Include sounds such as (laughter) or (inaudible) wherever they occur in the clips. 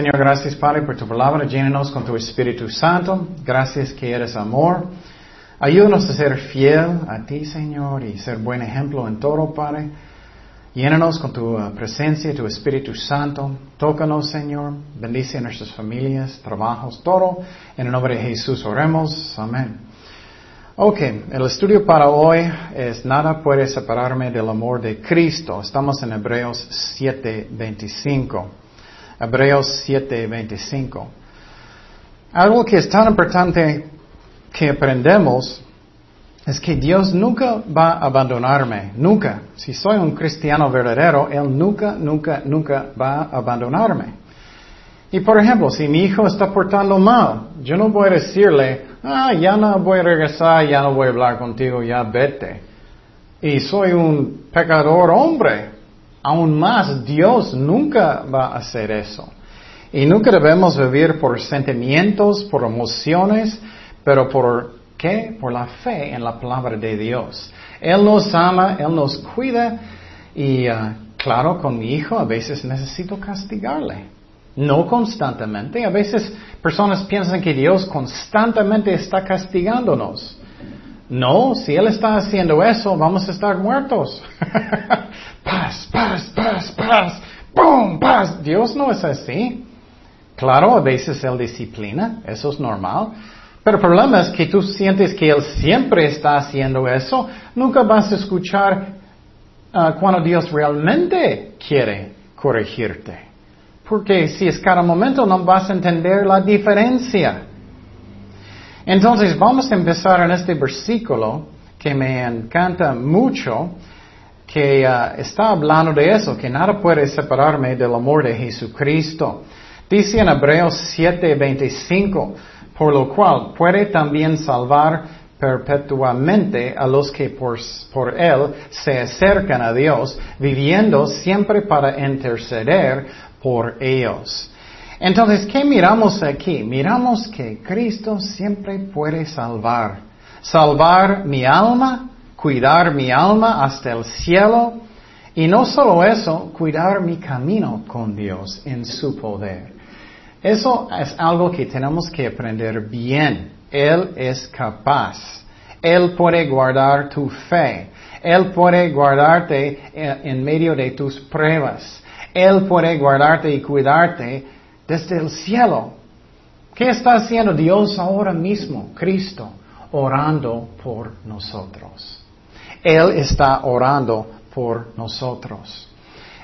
Señor, gracias Padre por tu palabra. Llénanos con tu Espíritu Santo. Gracias que eres amor. Ayúdanos a ser fiel a ti, Señor, y ser buen ejemplo en todo, Padre. Llénanos con tu uh, presencia, tu Espíritu Santo. Tócanos, Señor. Bendice a nuestras familias, trabajos, todo. En el nombre de Jesús oremos. Amén. Ok, el estudio para hoy es Nada puede separarme del amor de Cristo. Estamos en Hebreos 7:25. Hebreos 7:25. Algo que es tan importante que aprendemos es que Dios nunca va a abandonarme, nunca. Si soy un cristiano verdadero, Él nunca, nunca, nunca va a abandonarme. Y por ejemplo, si mi hijo está portando mal, yo no voy a decirle, ah, ya no voy a regresar, ya no voy a hablar contigo, ya vete. Y soy un pecador hombre. Aún más, Dios nunca va a hacer eso. Y nunca debemos vivir por sentimientos, por emociones, pero por qué? Por la fe en la palabra de Dios. Él nos ama, Él nos cuida y uh, claro, con mi hijo a veces necesito castigarle. No constantemente. A veces personas piensan que Dios constantemente está castigándonos. No, si Él está haciendo eso, vamos a estar muertos. (laughs) paz, paz, paz, paz, ¡pum! paz. Dios no es así. Claro, a veces Él disciplina, eso es normal. Pero el problema es que tú sientes que Él siempre está haciendo eso. Nunca vas a escuchar ah, cuando Dios realmente quiere corregirte. Porque si es cada momento no vas a entender la diferencia. Entonces vamos a empezar en este versículo que me encanta mucho, que ah, está hablando de eso, que nada puede separarme del amor de Jesucristo. Dice en Hebreos 7:25, por lo cual puede también salvar perpetuamente a los que por, por, Él se acercan a Dios, viviendo siempre para interceder por ellos. Entonces, ¿qué miramos aquí? Miramos que Cristo siempre puede salvar. Salvar mi alma, cuidar mi alma hasta el cielo, y no solo eso, cuidar mi camino con Dios en su poder. Eso es algo que tenemos que aprender bien. Él es capaz. Él puede guardar tu fe. Él puede guardarte en medio de tus pruebas. Él puede guardarte y cuidarte desde el cielo. ¿Qué está haciendo Dios ahora mismo, Cristo? Orando por nosotros. Él está orando por nosotros.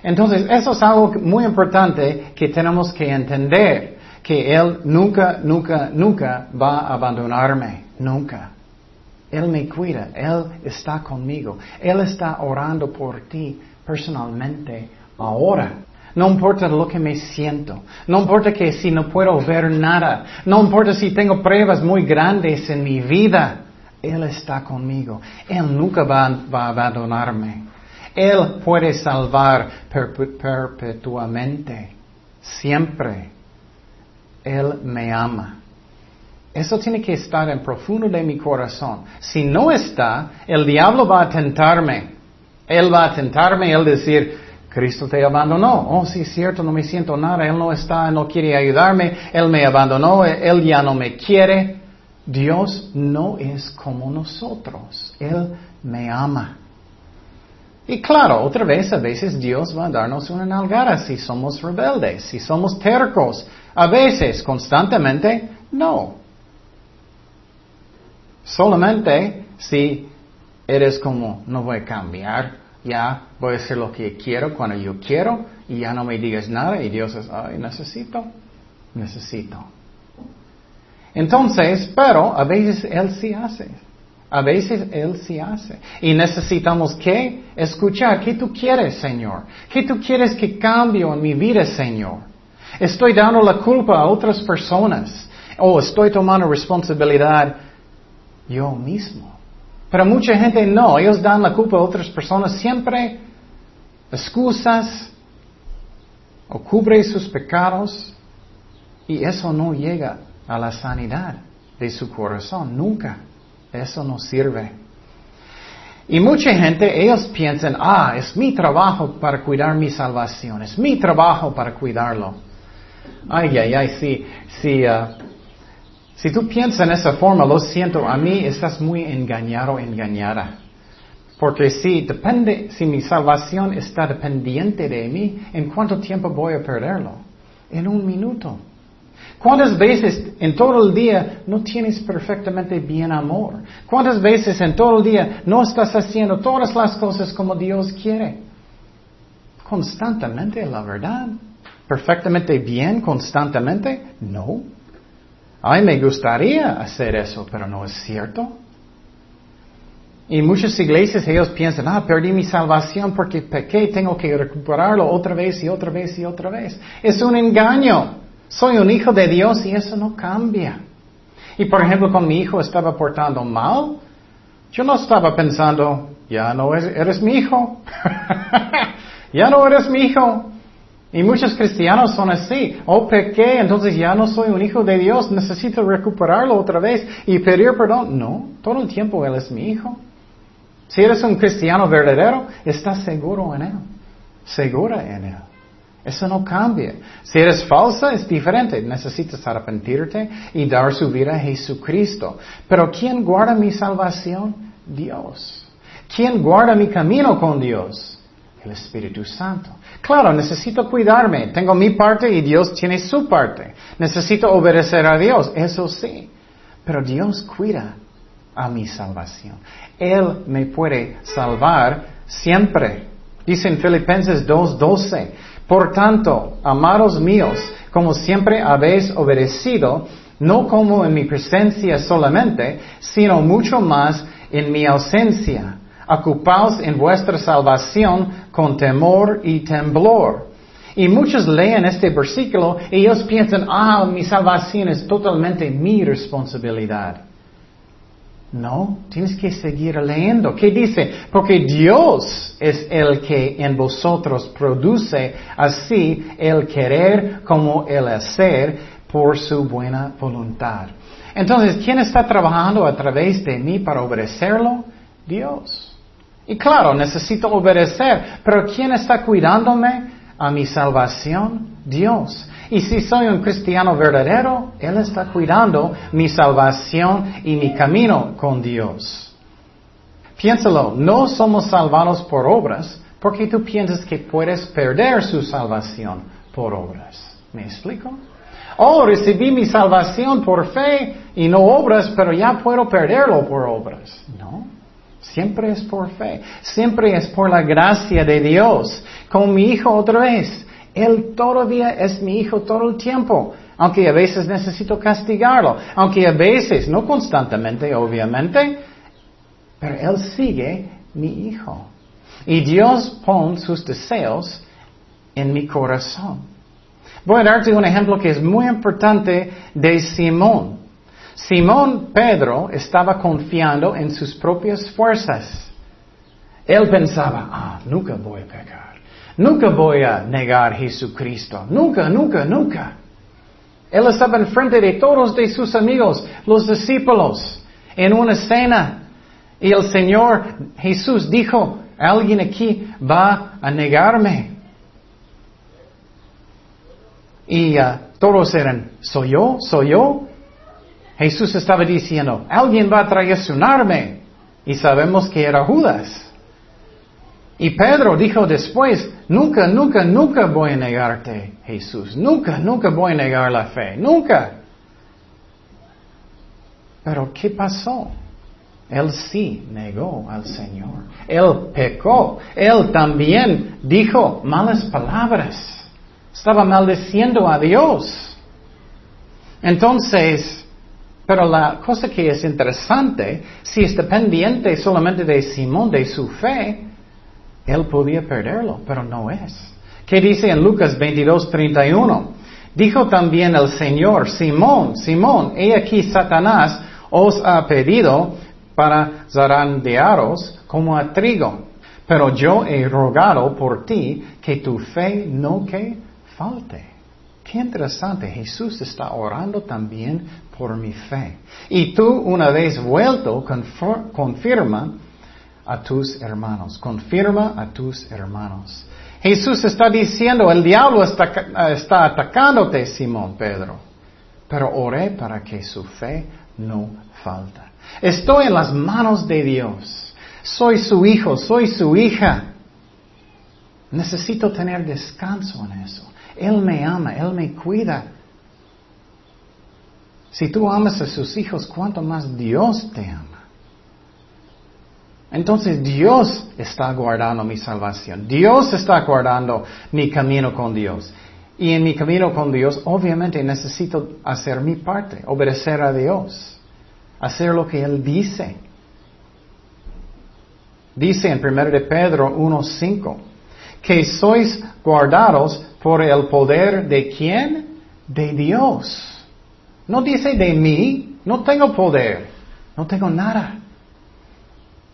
Entonces, eso es algo muy importante que tenemos que entender, que Él nunca, nunca, nunca va a abandonarme, nunca. Él me cuida, Él está conmigo, Él está orando por ti personalmente ahora. No importa lo que me siento, no importa que si no puedo ver nada, no importa si tengo pruebas muy grandes en mi vida, Él está conmigo, Él nunca va, a abandonarme. Él puede salvar perpetuamente, siempre. Él me ama. Eso tiene que estar en profundo de mi corazón. Si no está, el diablo va a tentarme. Él va a tentarme, él decir, Cristo te abandonó. Oh, sí, es cierto, no me siento nada. Él no está, no quiere ayudarme. Él me abandonó, él ya no me quiere. Dios no es como nosotros. Él me ama. Y claro, otra vez, a veces Dios va a darnos una nalgada si somos rebeldes, si somos tercos. A veces, constantemente, no. Solamente si eres como, no voy a cambiar, ya voy a hacer lo que quiero cuando yo quiero y ya no me digas nada y Dios es, ay, necesito, necesito. Entonces, pero a veces Él sí hace. A veces Él sí hace. Y necesitamos que escuchar. ¿Qué tú quieres, Señor? ¿Qué tú quieres que cambie en mi vida, Señor? Estoy dando la culpa a otras personas. O estoy tomando responsabilidad yo mismo. Pero mucha gente no. Ellos dan la culpa a otras personas siempre. Excusas. O cubre sus pecados. Y eso no llega a la sanidad de su corazón. Nunca. Eso no sirve. Y mucha gente, ellos piensan, ah, es mi trabajo para cuidar mi salvación, es mi trabajo para cuidarlo. Ay, ay, ay, sí, sí. Uh, si tú piensas en esa forma, lo siento, a mí estás muy engañado, engañada. Porque si depende, si mi salvación está dependiente de mí, ¿en cuánto tiempo voy a perderlo? En un minuto. ¿Cuántas veces en todo el día no tienes perfectamente bien amor? ¿Cuántas veces en todo el día no estás haciendo todas las cosas como Dios quiere? Constantemente, la verdad. ¿Perfectamente bien constantemente? No. Ay, me gustaría hacer eso, pero no es cierto. Y muchas iglesias ellos piensan, ah, perdí mi salvación porque pequé, tengo que recuperarlo otra vez y otra vez y otra vez. Es un engaño. Soy un hijo de Dios y eso no cambia. Y por ejemplo, cuando mi hijo estaba portando mal, yo no estaba pensando, ya no eres, mi hijo. (laughs) ya no eres mi hijo. Y muchos cristianos son así. Oh, pequé, entonces ya no soy un hijo de Dios, necesito recuperarlo otra vez y pedir perdón. No, todo el tiempo Él es mi hijo. Si eres un cristiano verdadero, estás seguro en Él, segura en Él. Eso no cambia. Si eres falsa, es diferente. Necesitas arrepentirte y dar su vida a Jesucristo. Pero ¿quién guarda mi salvación? Dios. ¿Quién guarda mi camino con Dios? El Espíritu Santo. Claro, necesito cuidarme. Tengo mi parte y Dios tiene su parte. Necesito obedecer a Dios. Eso sí. Pero Dios cuida a mi salvación. Él me puede salvar siempre. Dice en Filipenses 2.12, por tanto, amados míos, como siempre habéis obedecido, no como en mi presencia solamente, sino mucho más en mi ausencia. Ocupaos en vuestra salvación con temor y temblor. Y muchos leen este versículo y ellos piensan, ah, mi salvación es totalmente mi responsabilidad. No, tienes que seguir leyendo. ¿Qué dice? Porque Dios es el que en vosotros produce así el querer como el hacer por su buena voluntad. Entonces, ¿quién está trabajando a través de mí para obedecerlo? Dios. Y claro, necesito obedecer, pero ¿quién está cuidándome a mi salvación? Dios. Y si soy un cristiano verdadero, Él está cuidando mi salvación y mi camino con Dios. Piénsalo, no somos salvados por obras porque tú piensas que puedes perder su salvación por obras. ¿Me explico? Oh, recibí mi salvación por fe y no obras, pero ya puedo perderlo por obras. No, siempre es por fe, siempre es por la gracia de Dios. Con mi hijo otra vez, él todavía es mi hijo todo el tiempo, aunque a veces necesito castigarlo, aunque a veces, no constantemente, obviamente, pero Él sigue mi hijo. Y Dios pone sus deseos en mi corazón. Voy a darte un ejemplo que es muy importante de Simón. Simón Pedro estaba confiando en sus propias fuerzas. Él pensaba, ah, nunca voy a pecar. Nunca voy a negar a Jesucristo. Nunca, nunca, nunca. Él estaba enfrente de todos de sus amigos, los discípulos, en una cena. Y el Señor Jesús dijo, alguien aquí va a negarme. Y uh, todos eran, ¿soy yo? ¿Soy yo? Jesús estaba diciendo, alguien va a traicionarme. Y sabemos que era Judas. Y Pedro dijo después, nunca, nunca, nunca voy a negarte, Jesús. Nunca, nunca voy a negar la fe. Nunca. Pero ¿qué pasó? Él sí negó al Señor. Él pecó. Él también dijo malas palabras. Estaba maldeciendo a Dios. Entonces, pero la cosa que es interesante, si es dependiente solamente de Simón, de su fe, él podía perderlo, pero no es. ¿Qué dice en Lucas 22, 31? Dijo también el Señor, Simón, Simón, he aquí Satanás os ha pedido para zarandearos como a trigo, pero yo he rogado por ti que tu fe no que falte. Qué interesante, Jesús está orando también por mi fe. Y tú una vez vuelto confirma a tus hermanos. Confirma a tus hermanos. Jesús está diciendo, el diablo está, está atacándote, Simón Pedro. Pero oré para que su fe no falta. Estoy en las manos de Dios. Soy su hijo, soy su hija. Necesito tener descanso en eso. Él me ama, Él me cuida. Si tú amas a sus hijos, ¿cuánto más Dios te ama? Entonces Dios está guardando mi salvación. Dios está guardando mi camino con Dios. Y en mi camino con Dios, obviamente necesito hacer mi parte, obedecer a Dios, hacer lo que Él dice. Dice en 1 de Pedro 1.5 que sois guardados por el poder de quién? De Dios. No dice de mí, no tengo poder, no tengo nada.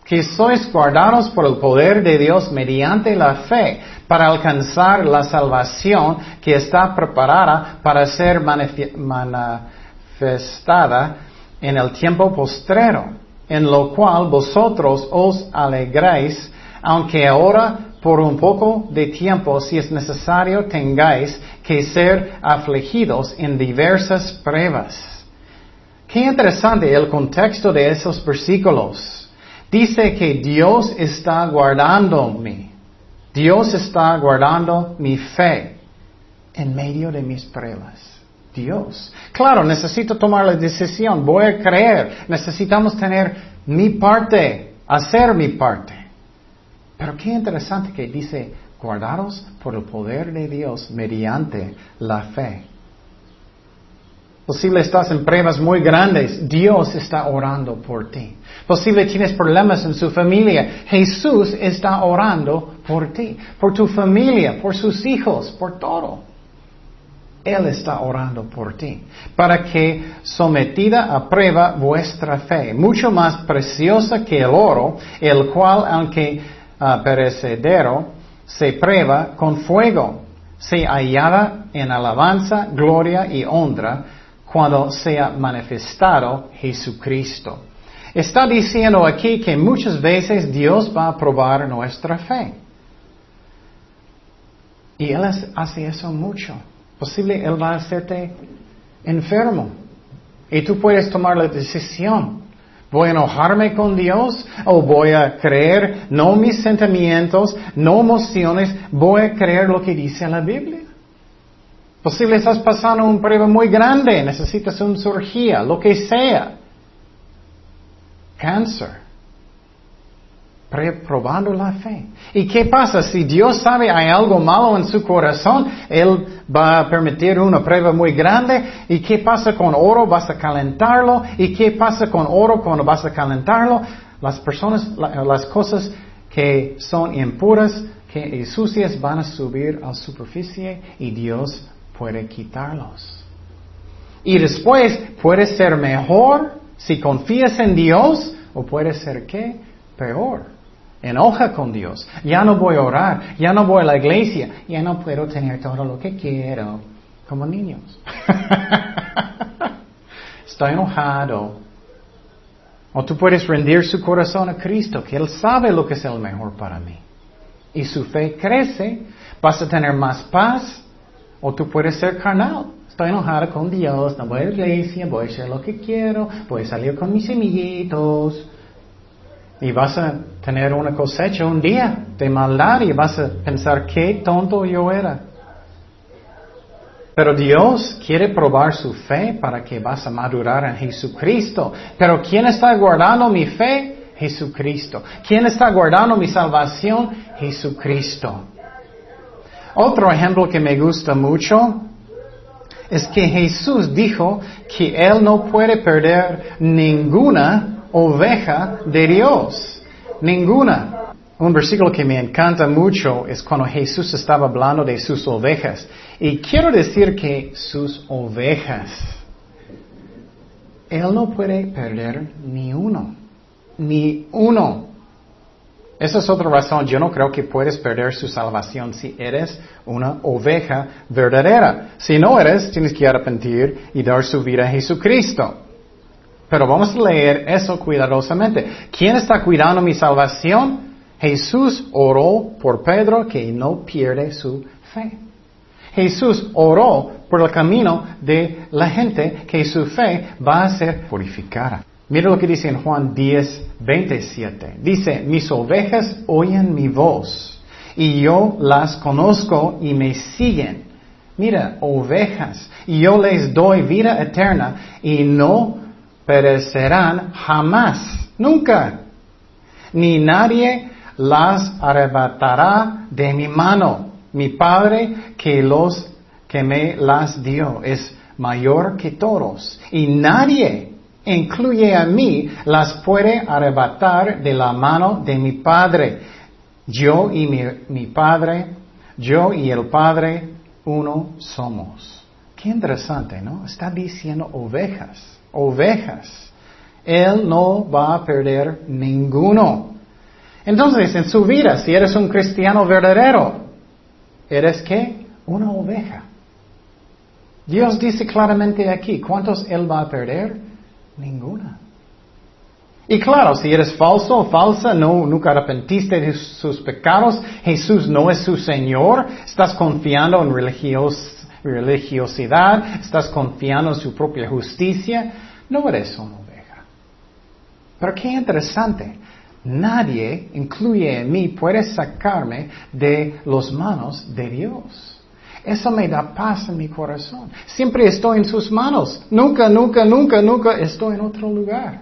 Que sois guardados por el poder de Dios mediante la fe para alcanzar la salvación que está preparada para ser manifestada en el tiempo postrero, en lo cual vosotros os alegráis, aunque ahora por un poco de tiempo, si es necesario, tengáis que ser afligidos en diversas pruebas. Qué interesante el contexto de esos versículos. Dice que Dios está guardándome. Dios está guardando mi fe en medio de mis pruebas. Dios. Claro, necesito tomar la decisión, voy a creer, necesitamos tener mi parte, hacer mi parte. Pero qué interesante que dice, guardados por el poder de Dios mediante la fe. Posible estás en pruebas muy grandes, Dios está orando por ti. Posible tienes problemas en su familia, Jesús está orando por ti, por tu familia, por sus hijos, por todo. Él está orando por ti, para que sometida a prueba vuestra fe, mucho más preciosa que el oro, el cual, aunque perecedero, se prueba con fuego, se hallada en alabanza, gloria y honra cuando sea manifestado Jesucristo. Está diciendo aquí que muchas veces Dios va a probar nuestra fe. Y Él hace eso mucho. Posible Él va a hacerte enfermo. Y tú puedes tomar la decisión. ¿Voy a enojarme con Dios o voy a creer no mis sentimientos, no emociones, voy a creer lo que dice la Biblia? Posible estás pasando un prueba muy grande, necesitas una cirugía, lo que sea. Cáncer probando la fe. ¿Y qué pasa? Si Dios sabe hay algo malo en su corazón, Él va a permitir una prueba muy grande. ¿Y qué pasa con oro? Vas a calentarlo. ¿Y qué pasa con oro cuando vas a calentarlo? Las personas, las cosas que son impuras, que sucias, van a subir a la superficie y Dios puede quitarlos. Y después puede ser mejor si confías en Dios o puede ser qué? Peor enoja con Dios. Ya no voy a orar, ya no voy a la iglesia, ya no puedo tener todo lo que quiero, como niños. (laughs) Estoy enojado. O tú puedes rendir su corazón a Cristo, que Él sabe lo que es el mejor para mí. Y su fe crece, vas a tener más paz, o tú puedes ser carnal. Estoy enojado con Dios, no voy a la iglesia, voy a hacer lo que quiero, voy a salir con mis amiguitos. Y vas a tener una cosecha un día de maldad y vas a pensar qué tonto yo era. Pero Dios quiere probar su fe para que vas a madurar en Jesucristo. Pero ¿quién está guardando mi fe? Jesucristo. ¿Quién está guardando mi salvación? Jesucristo. Otro ejemplo que me gusta mucho es que Jesús dijo que Él no puede perder ninguna oveja de Dios. Ninguna. Un versículo que me encanta mucho es cuando Jesús estaba hablando de sus ovejas. Y quiero decir que sus ovejas, Él no puede perder ni uno. Ni uno. Esa es otra razón. Yo no creo que puedes perder su salvación si eres una oveja verdadera. Si no eres, tienes que arrepentir y dar su vida a Jesucristo. Pero vamos a leer eso cuidadosamente. ¿Quién está cuidando mi salvación? Jesús oró por Pedro que no pierde su fe. Jesús oró por el camino de la gente que su fe va a ser purificada. Mira lo que dice en Juan 10, 27. Dice, mis ovejas oyen mi voz y yo las conozco y me siguen. Mira, ovejas, y yo les doy vida eterna y no perecerán jamás, nunca. Ni nadie las arrebatará de mi mano. Mi Padre que los que me las dio es mayor que todos y nadie incluye a mí las puede arrebatar de la mano de mi Padre. Yo y mi, mi Padre, yo y el Padre, uno somos. Qué interesante, ¿no? Está diciendo ovejas, ovejas. Él no va a perder ninguno. Entonces, en su vida, si eres un cristiano verdadero, ¿eres qué? Una oveja. Dios dice claramente aquí, ¿cuántos Él va a perder? Ninguna. Y claro, si eres falso o falsa, no, nunca arrepentiste de sus pecados, Jesús no es su Señor, estás confiando en religiosidad, estás confiando en su propia justicia, no eres una oveja. Pero qué interesante, nadie, incluye en mí, puede sacarme de las manos de Dios. Eso me da paz en mi corazón. Siempre estoy en sus manos. Nunca, nunca, nunca, nunca estoy en otro lugar.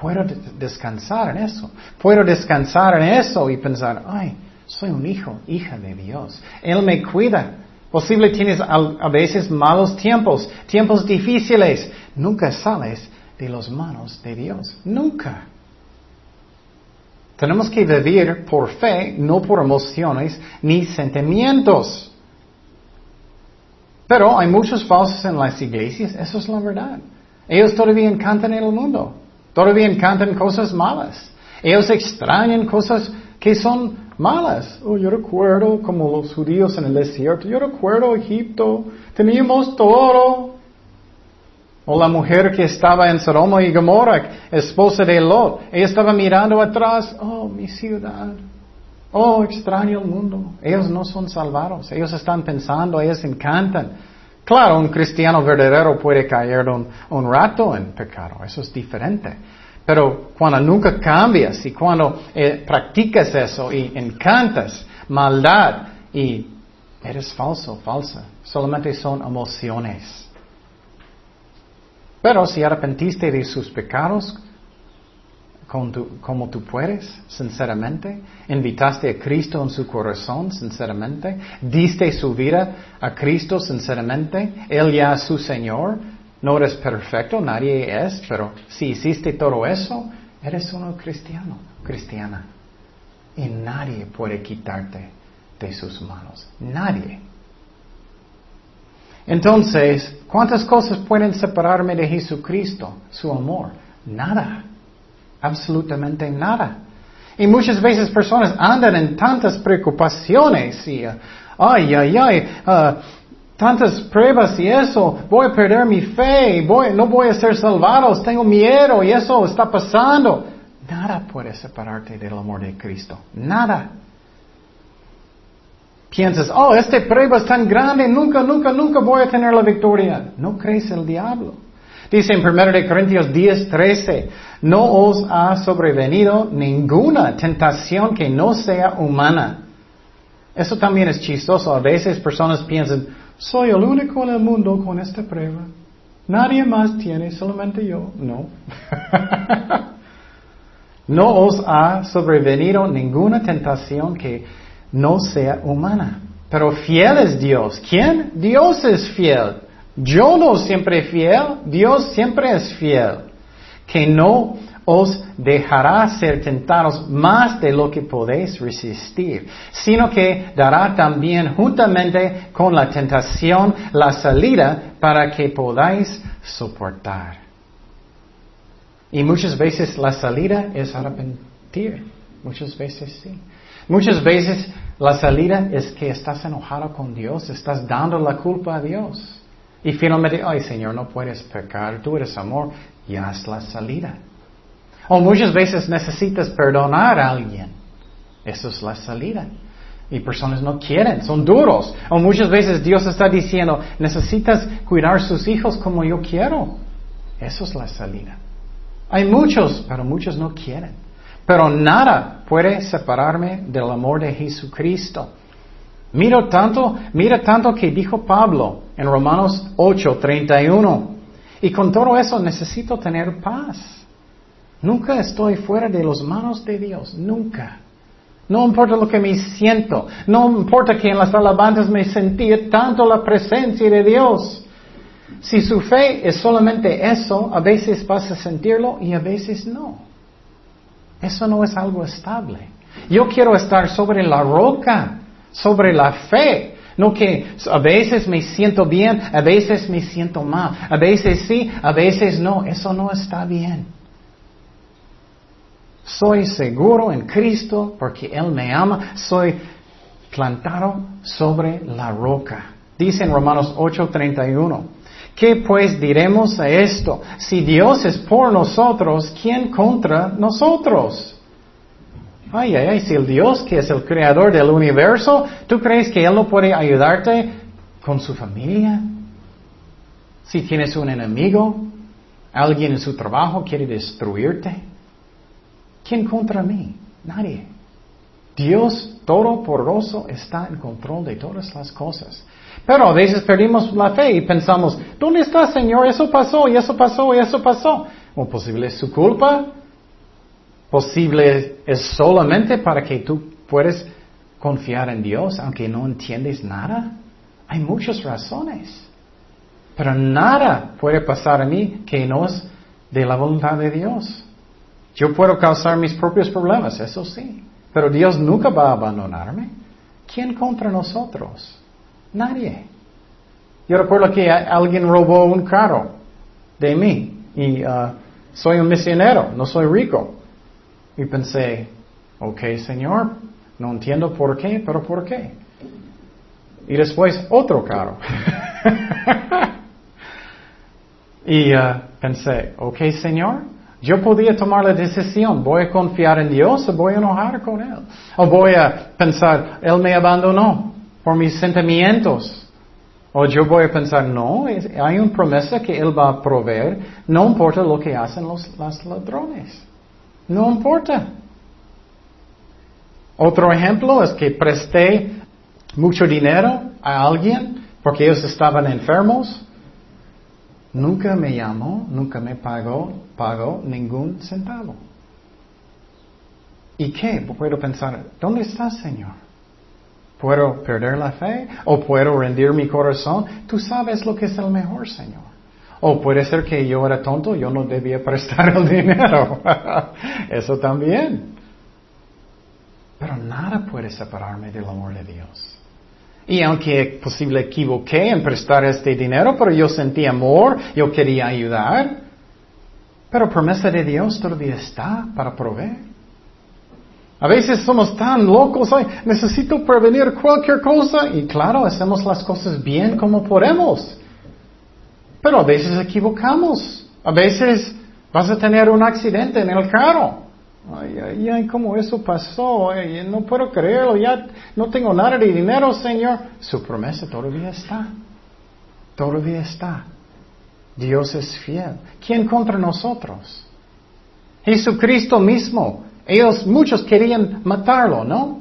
Puedo descansar en eso. Puedo descansar en eso y pensar, ay, soy un hijo, hija de Dios. Él me cuida. Posible tienes a veces malos tiempos, tiempos difíciles. Nunca sales de las manos de Dios. Nunca. Tenemos que vivir por fe, no por emociones ni sentimientos. Pero hay muchos falsos en las iglesias, eso es la verdad. Ellos todavía encantan en el mundo, todavía encantan cosas malas. Ellos extrañan cosas que son malas. Oh, yo recuerdo como los judíos en el desierto, yo recuerdo Egipto, teníamos todo. O la mujer que estaba en Sodoma y Gomorra, esposa de Lot, ella estaba mirando atrás, oh, mi ciudad. Oh, extraño el mundo. Ellos no son salvados. Ellos están pensando, ellos encantan. Claro, un cristiano verdadero puede caer un, rato en pecado. Eso es diferente. Pero cuando nunca cambias y cuando eh, practicas eso y encantas maldad y eres falso, falsa, solamente son emociones. Pero si arrepentiste de sus pecados, como tú puedes, sinceramente, invitaste a Cristo en su corazón, sinceramente, diste su vida a Cristo, sinceramente, Él ya es su Señor, no eres perfecto, nadie es, pero si hiciste todo eso, eres uno cristiano, cristiana. Y nadie puede quitarte de sus manos, nadie. Entonces, ¿cuántas cosas pueden separarme de Jesucristo, su amor? Nada absolutamente nada. Y muchas veces personas andan en tantas preocupaciones y, uh, ay, ay, ay, uh, tantas pruebas y eso, voy a perder mi fe, voy, no voy a ser salvados, tengo miedo y eso está pasando. Nada puede separarte del amor de Cristo. Nada. Piensas, oh, esta prueba es tan grande, nunca, nunca, nunca voy a tener la victoria. No crees el diablo. Dice en 1 Corintios 10, 13, no os ha sobrevenido ninguna tentación que no sea humana. Eso también es chistoso. A veces personas piensan, soy el único en el mundo con esta prueba. Nadie más tiene, solamente yo. No. (laughs) no os ha sobrevenido ninguna tentación que no sea humana. Pero fiel es Dios. ¿Quién? Dios es fiel. Yo no siempre fiel, Dios siempre es fiel, que no os dejará ser tentados más de lo que podéis resistir, sino que dará también juntamente con la tentación la salida para que podáis soportar. Y muchas veces la salida es arrepentir, muchas veces sí. Muchas veces la salida es que estás enojado con Dios, estás dando la culpa a Dios. Y finalmente, ay Señor, no puedes pecar, tú eres amor, y haz la salida. O muchas veces necesitas perdonar a alguien. Eso es la salida. Y personas no quieren, son duros. O muchas veces Dios está diciendo, necesitas cuidar sus hijos como yo quiero. Eso es la salida. Hay muchos, pero muchos no quieren. Pero nada puede separarme del amor de Jesucristo. Mira tanto, mira tanto que dijo Pablo en Romanos 8, 31. Y con todo eso necesito tener paz. Nunca estoy fuera de las manos de Dios, nunca. No importa lo que me siento, no importa que en las alabanzas me sentí tanto la presencia de Dios. Si su fe es solamente eso, a veces vas a sentirlo y a veces no. Eso no es algo estable. Yo quiero estar sobre la roca, sobre la fe. No que a veces me siento bien, a veces me siento mal, a veces sí, a veces no. Eso no está bien. Soy seguro en Cristo porque Él me ama. Soy plantado sobre la roca. Dice en Romanos 8:31. ¿Qué pues diremos a esto? Si Dios es por nosotros, ¿quién contra nosotros? Ay, ay, ay, si el Dios que es el creador del universo, ¿tú crees que Él no puede ayudarte con su familia? Si tienes un enemigo, alguien en su trabajo quiere destruirte, ¿quién contra mí? Nadie. Dios Todopoderoso está en control de todas las cosas. Pero a veces perdimos la fe y pensamos, ¿dónde está Señor? Eso pasó y eso pasó y eso pasó. ¿O posible es su culpa? ¿Posible es solamente para que tú puedas confiar en Dios aunque no entiendes nada? Hay muchas razones. Pero nada puede pasar a mí que no es de la voluntad de Dios. Yo puedo causar mis propios problemas, eso sí. Pero Dios nunca va a abandonarme. ¿Quién contra nosotros? Nadie. Yo recuerdo que alguien robó un carro de mí y uh, soy un misionero, no soy rico. Y pensé, ok Señor, no entiendo por qué, pero por qué. Y después otro carro. (laughs) y uh, pensé, ok Señor, yo podía tomar la decisión, voy a confiar en Dios o voy a enojar con Él. O voy a pensar, Él me abandonó por mis sentimientos. O yo voy a pensar, no, hay una promesa que Él va a proveer, no importa lo que hacen los, ladrones. No importa. Otro ejemplo es que presté mucho dinero a alguien porque ellos estaban enfermos. Nunca me llamó, nunca me pagó, pagó ningún centavo. ¿Y qué? Puedo pensar, ¿dónde está Señor? ¿Puedo perder la fe? ¿O puedo rendir mi corazón? Tú sabes lo que es el mejor, Señor. O puede ser que yo era tonto, yo no debía (laughs) prestar el dinero. (laughs) Eso también. Pero nada puede separarme del amor de Dios. Y aunque posible equivoqué en prestar este dinero, pero yo sentí amor, yo quería ayudar. Pero promesa de Dios todavía está para proveer. A veces somos tan locos, necesito prevenir cualquier cosa y claro, hacemos las cosas bien como podemos. Pero a veces equivocamos. A veces vas a tener un accidente en el carro. Ay, ay, ay, ¿cómo eso pasó? no puedo creerlo, ya no tengo nada de dinero, Señor. Su promesa todavía está. Todavía está. Dios es fiel. ¿Quién contra nosotros? Jesucristo mismo ellos, muchos querían matarlo, ¿no?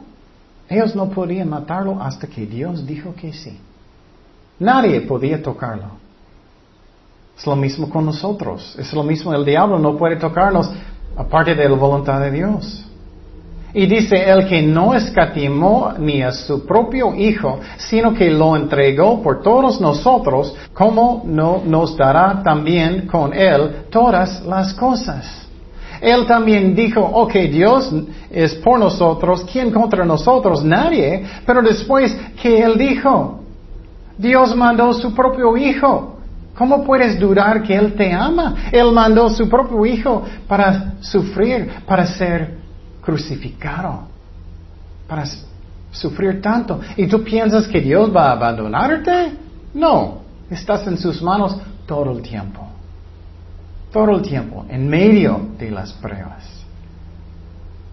Ellos no podían matarlo hasta que Dios dijo que sí. Nadie podía tocarlo. Es lo mismo con nosotros. Es lo mismo, el diablo no puede tocarnos aparte de la voluntad de Dios. Y dice, el que no escatimó ni a su propio Hijo, sino que lo entregó por todos nosotros, ¿cómo no nos dará también con Él todas las cosas? Él también dijo, ok, Dios es por nosotros, ¿quién contra nosotros? Nadie. Pero después, ¿qué Él dijo? Dios mandó su propio Hijo. ¿Cómo puedes dudar que Él te ama? Él mandó su propio Hijo para sufrir, para ser crucificado, para sufrir tanto. ¿Y tú piensas que Dios va a abandonarte? No. Estás en sus manos todo el tiempo. Todo el tiempo, en medio de las pruebas.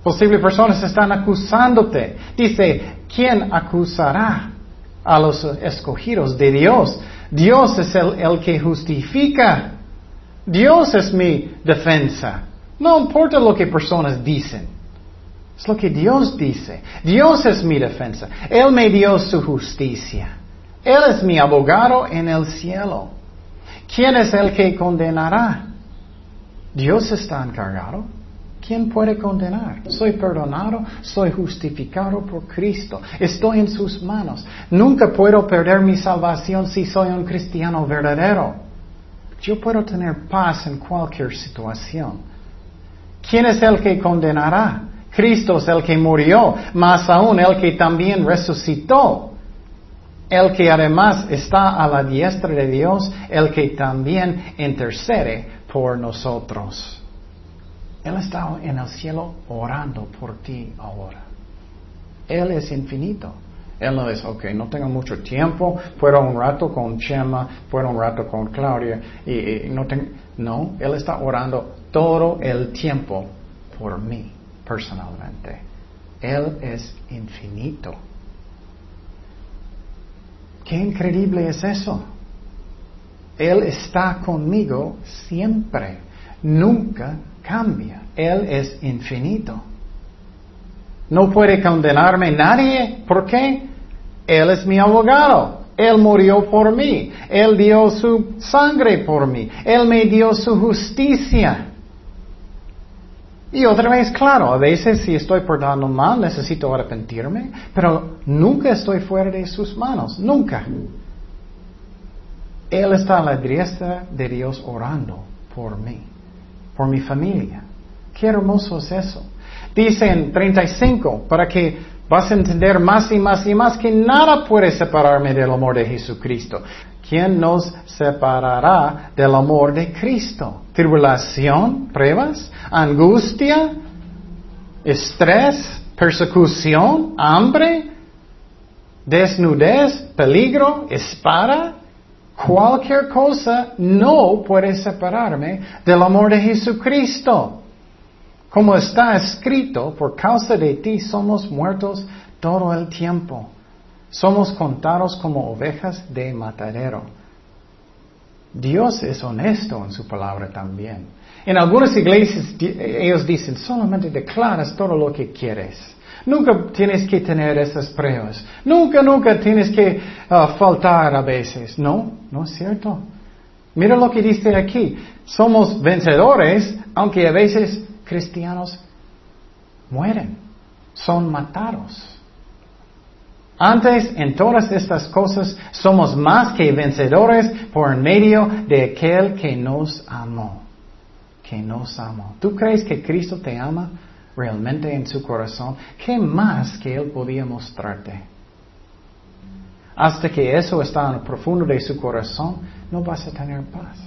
Posibles personas están acusándote. Dice, ¿quién acusará a los escogidos de Dios? Dios es el, el que justifica. Dios es mi defensa. No importa lo que personas dicen. Es lo que Dios dice. Dios es mi defensa. Él me dio su justicia. Él es mi abogado en el cielo. ¿Quién es el que condenará? Dios está encargado. ¿Quién puede condenar? Soy perdonado, soy justificado por Cristo. Estoy en sus manos. Nunca puedo perder mi salvación si soy un cristiano verdadero. Yo puedo tener paz en cualquier situación. ¿Quién es el que condenará? Cristo es el que murió, más aún el que también resucitó. El que además está a la diestra de Dios, el que también intercede por nosotros. Él está en el cielo orando por ti ahora. Él es infinito. Él no es, ok, no tengo mucho tiempo, puedo un rato con Chema, puedo un rato con Claudia, y, no tengo, no, Él está orando todo el tiempo por mí, personalmente. Él es infinito. Qué increíble es eso. Él está conmigo siempre, nunca cambia. Él es infinito. No puede condenarme nadie. ¿Por qué? Él es mi abogado. Él murió por mí. Él dio su sangre por mí. Él me dio su justicia. Y otra vez, claro, a veces si estoy portando mal necesito arrepentirme, pero nunca estoy fuera de sus manos, nunca. Él está a la diestra de Dios orando por mí, por mi familia. Qué hermoso es eso. Dice en 35, para que vas a entender más y más y más que nada puede separarme del amor de Jesucristo. ¿Quién nos separará del amor de Cristo? ¿Tribulación? ¿Pruebas? ¿Angustia? ¿Estrés? ¿Persecución? ¿Hambre? ¿Desnudez? ¿Peligro? ¿Espada? Cualquier cosa no puede separarme del amor de Jesucristo. Como está escrito, por causa de ti somos muertos todo el tiempo. Somos contados como ovejas de matadero. Dios es honesto en su palabra también. En algunas iglesias ellos dicen, solamente declaras todo lo que quieres. Nunca tienes que tener esas pruebas. Nunca, nunca tienes que uh, faltar a veces. No, no es cierto. Mira lo que dice aquí. Somos vencedores, aunque a veces cristianos mueren, son matados. Antes, en todas estas cosas, somos más que vencedores por medio de aquel que nos amó. Que nos amó. ¿Tú crees que Cristo te ama realmente en su corazón? ¿Qué más que Él podía mostrarte? Hasta que eso está en el profundo de su corazón, no vas a tener paz.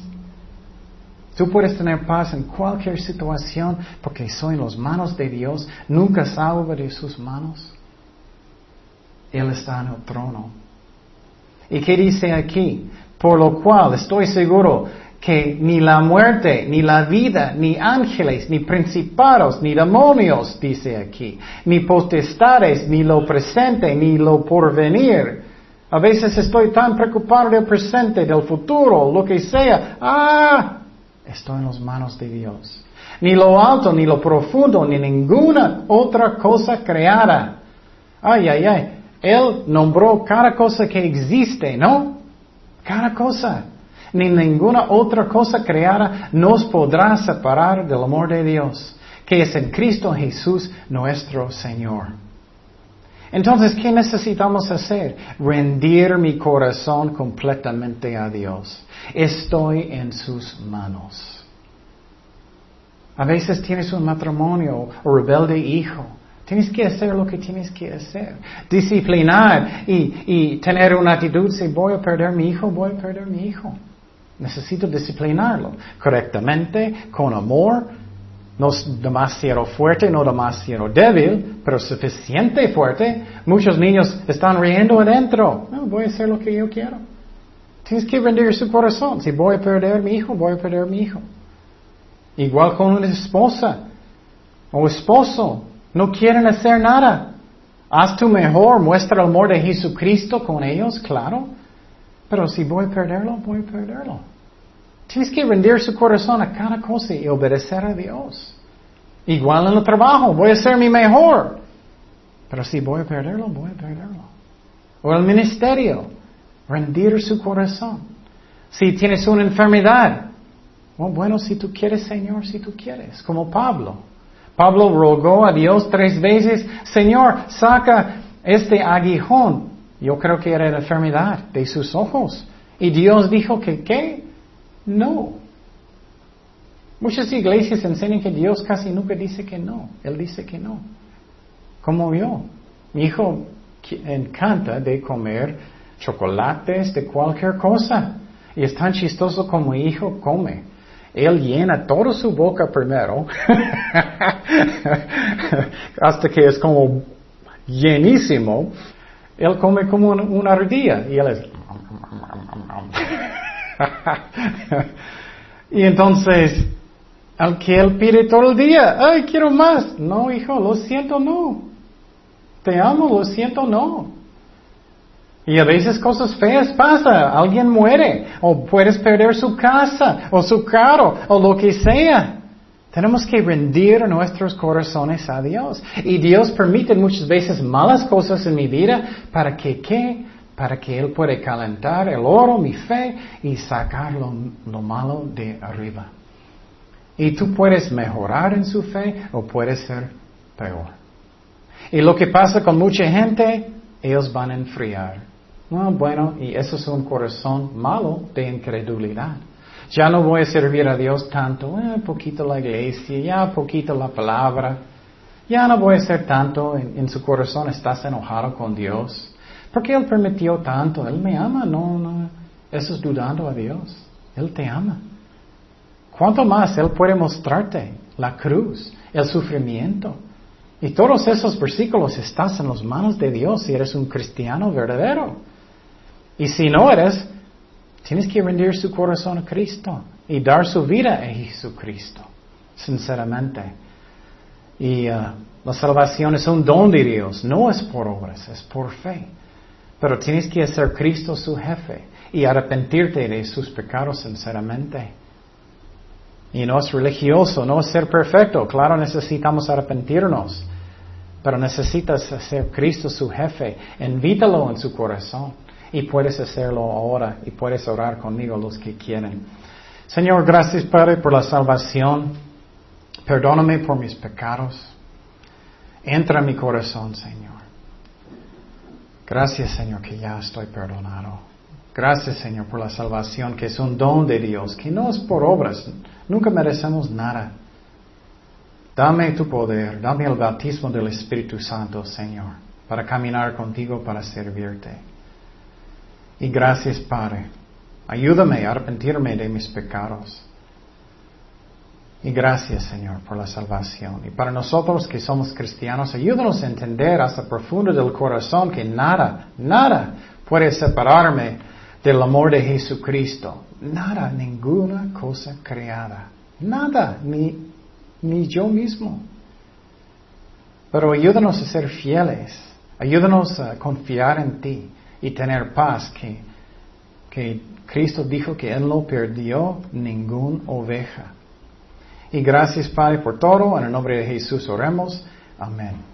Tú puedes tener paz en cualquier situación porque soy en las manos de Dios, nunca salvo de sus manos. Él está en el trono. ¿Y qué dice aquí? Por lo cual estoy seguro que ni la muerte, ni la vida, ni ángeles, ni principados, ni demonios, dice aquí, ni potestades, ni lo presente, ni lo porvenir. A veces estoy tan preocupado del presente, del futuro, lo que sea. Ah, estoy en las manos de Dios. Ni lo alto, ni lo profundo, ni ninguna otra cosa creada. Ay, ay, ay. Él nombró cada cosa que existe, ¿no? Cada cosa. Ni ninguna otra cosa creada nos podrá separar del amor de Dios, que es en Cristo Jesús nuestro Señor. Entonces, ¿qué necesitamos hacer? Rendir mi corazón completamente a Dios. Estoy en sus manos. A veces tienes un matrimonio o rebelde hijo Tienes que hacer lo que tienes que hacer. Disciplinar y, tener una actitud, si voy a perder mi hijo, voy a perder mi hijo. Necesito disciplinarlo correctamente, con amor, no demasiado fuerte, no demasiado débil, pero suficiente fuerte. Muchos niños están riendo adentro. No, voy a hacer lo que yo quiero. Tienes que rendir su corazón. Si voy a perder mi hijo, voy a perder mi hijo. Igual con una esposa o esposo. No quieren hacer nada. Haz tu mejor, muestra el amor de Jesucristo con ellos, claro. Pero si voy a perderlo, voy a perderlo. Tienes que rendir su corazón a cada cosa y obedecer a Dios. Igual en el trabajo, voy a hacer mi mejor. Pero si voy a perderlo, voy a perderlo. O el ministerio, rendir su corazón. Si tienes una enfermedad, oh, bueno, si tú quieres, Señor, si tú quieres, como Pablo. Pablo rogó a Dios tres veces, Señor, saca este aguijón. Yo creo que era la enfermedad de sus ojos. Y Dios dijo que, ¿qué? No. Muchas iglesias enseñan que Dios casi nunca dice que no. Él dice que no. Como yo. Mi hijo encanta de comer chocolates, de cualquier cosa. Y es tan chistoso como mi hijo come. Él llena toda su boca primero, (laughs) hasta que es como llenísimo. Él come como una ardilla y él es... (laughs) y entonces, al que él pide todo el día, ay, quiero más. No, hijo, lo siento, no. Te amo, lo siento, no. Y a veces cosas feas pasan, alguien muere, o puedes perder su casa, o su carro, o lo que sea. Tenemos que rendir nuestros corazones a Dios. Y Dios permite muchas veces malas cosas en mi vida para que, ¿qué? Para que Él pueda calentar el oro, mi fe, y sacar lo, lo malo de arriba. Y tú puedes mejorar en su fe o puedes ser peor. Y lo que pasa con mucha gente, ellos van a enfriar. Bueno, y eso es un corazón malo de incredulidad. Ya no voy a servir a Dios tanto, eh, poquito la iglesia, ya poquito la palabra. Ya no voy a hacer tanto en, en su corazón, estás enojado con Dios. Porque Él permitió tanto, Él me ama, no, no. Eso es dudando a Dios. Él te ama. ¿Cuánto más Él puede mostrarte la cruz, el sufrimiento? Y todos esos versículos estás en las manos de Dios si eres un cristiano verdadero. Y si no eres, tienes que rendir su corazón a Cristo y dar su vida a Jesucristo, sinceramente. Y uh, la salvación es un don de Dios, no es por obras, es por fe. Pero tienes que hacer Cristo su jefe y arrepentirte de sus pecados sinceramente. Y no es religioso, no es ser perfecto. Claro, necesitamos arrepentirnos. Pero necesitas hacer Cristo su jefe. Invítalo en su corazón. Y puedes hacerlo ahora. Y puedes orar conmigo los que quieren. Señor, gracias Padre por la salvación. Perdóname por mis pecados. Entra en mi corazón, Señor. Gracias, Señor, que ya estoy perdonado. Gracias, Señor, por la salvación, que es un don de Dios, que no es por obras. Nunca merecemos nada. Dame tu poder, dame el bautismo del Espíritu Santo, Señor, para caminar contigo, para servirte. Y gracias, Padre. Ayúdame a arrepentirme de mis pecados. Y gracias, Señor, por la salvación. Y para nosotros que somos cristianos, ayúdanos a entender hasta profundo del corazón que nada, nada puede separarme del amor de Jesucristo. Nada, ninguna cosa creada. Nada, ni ni yo mismo. Pero ayúdanos a ser fieles, ayúdanos a confiar en ti y tener paz, que, que Cristo dijo que Él no perdió ninguna oveja. Y gracias Padre por todo, en el nombre de Jesús oremos. Amén.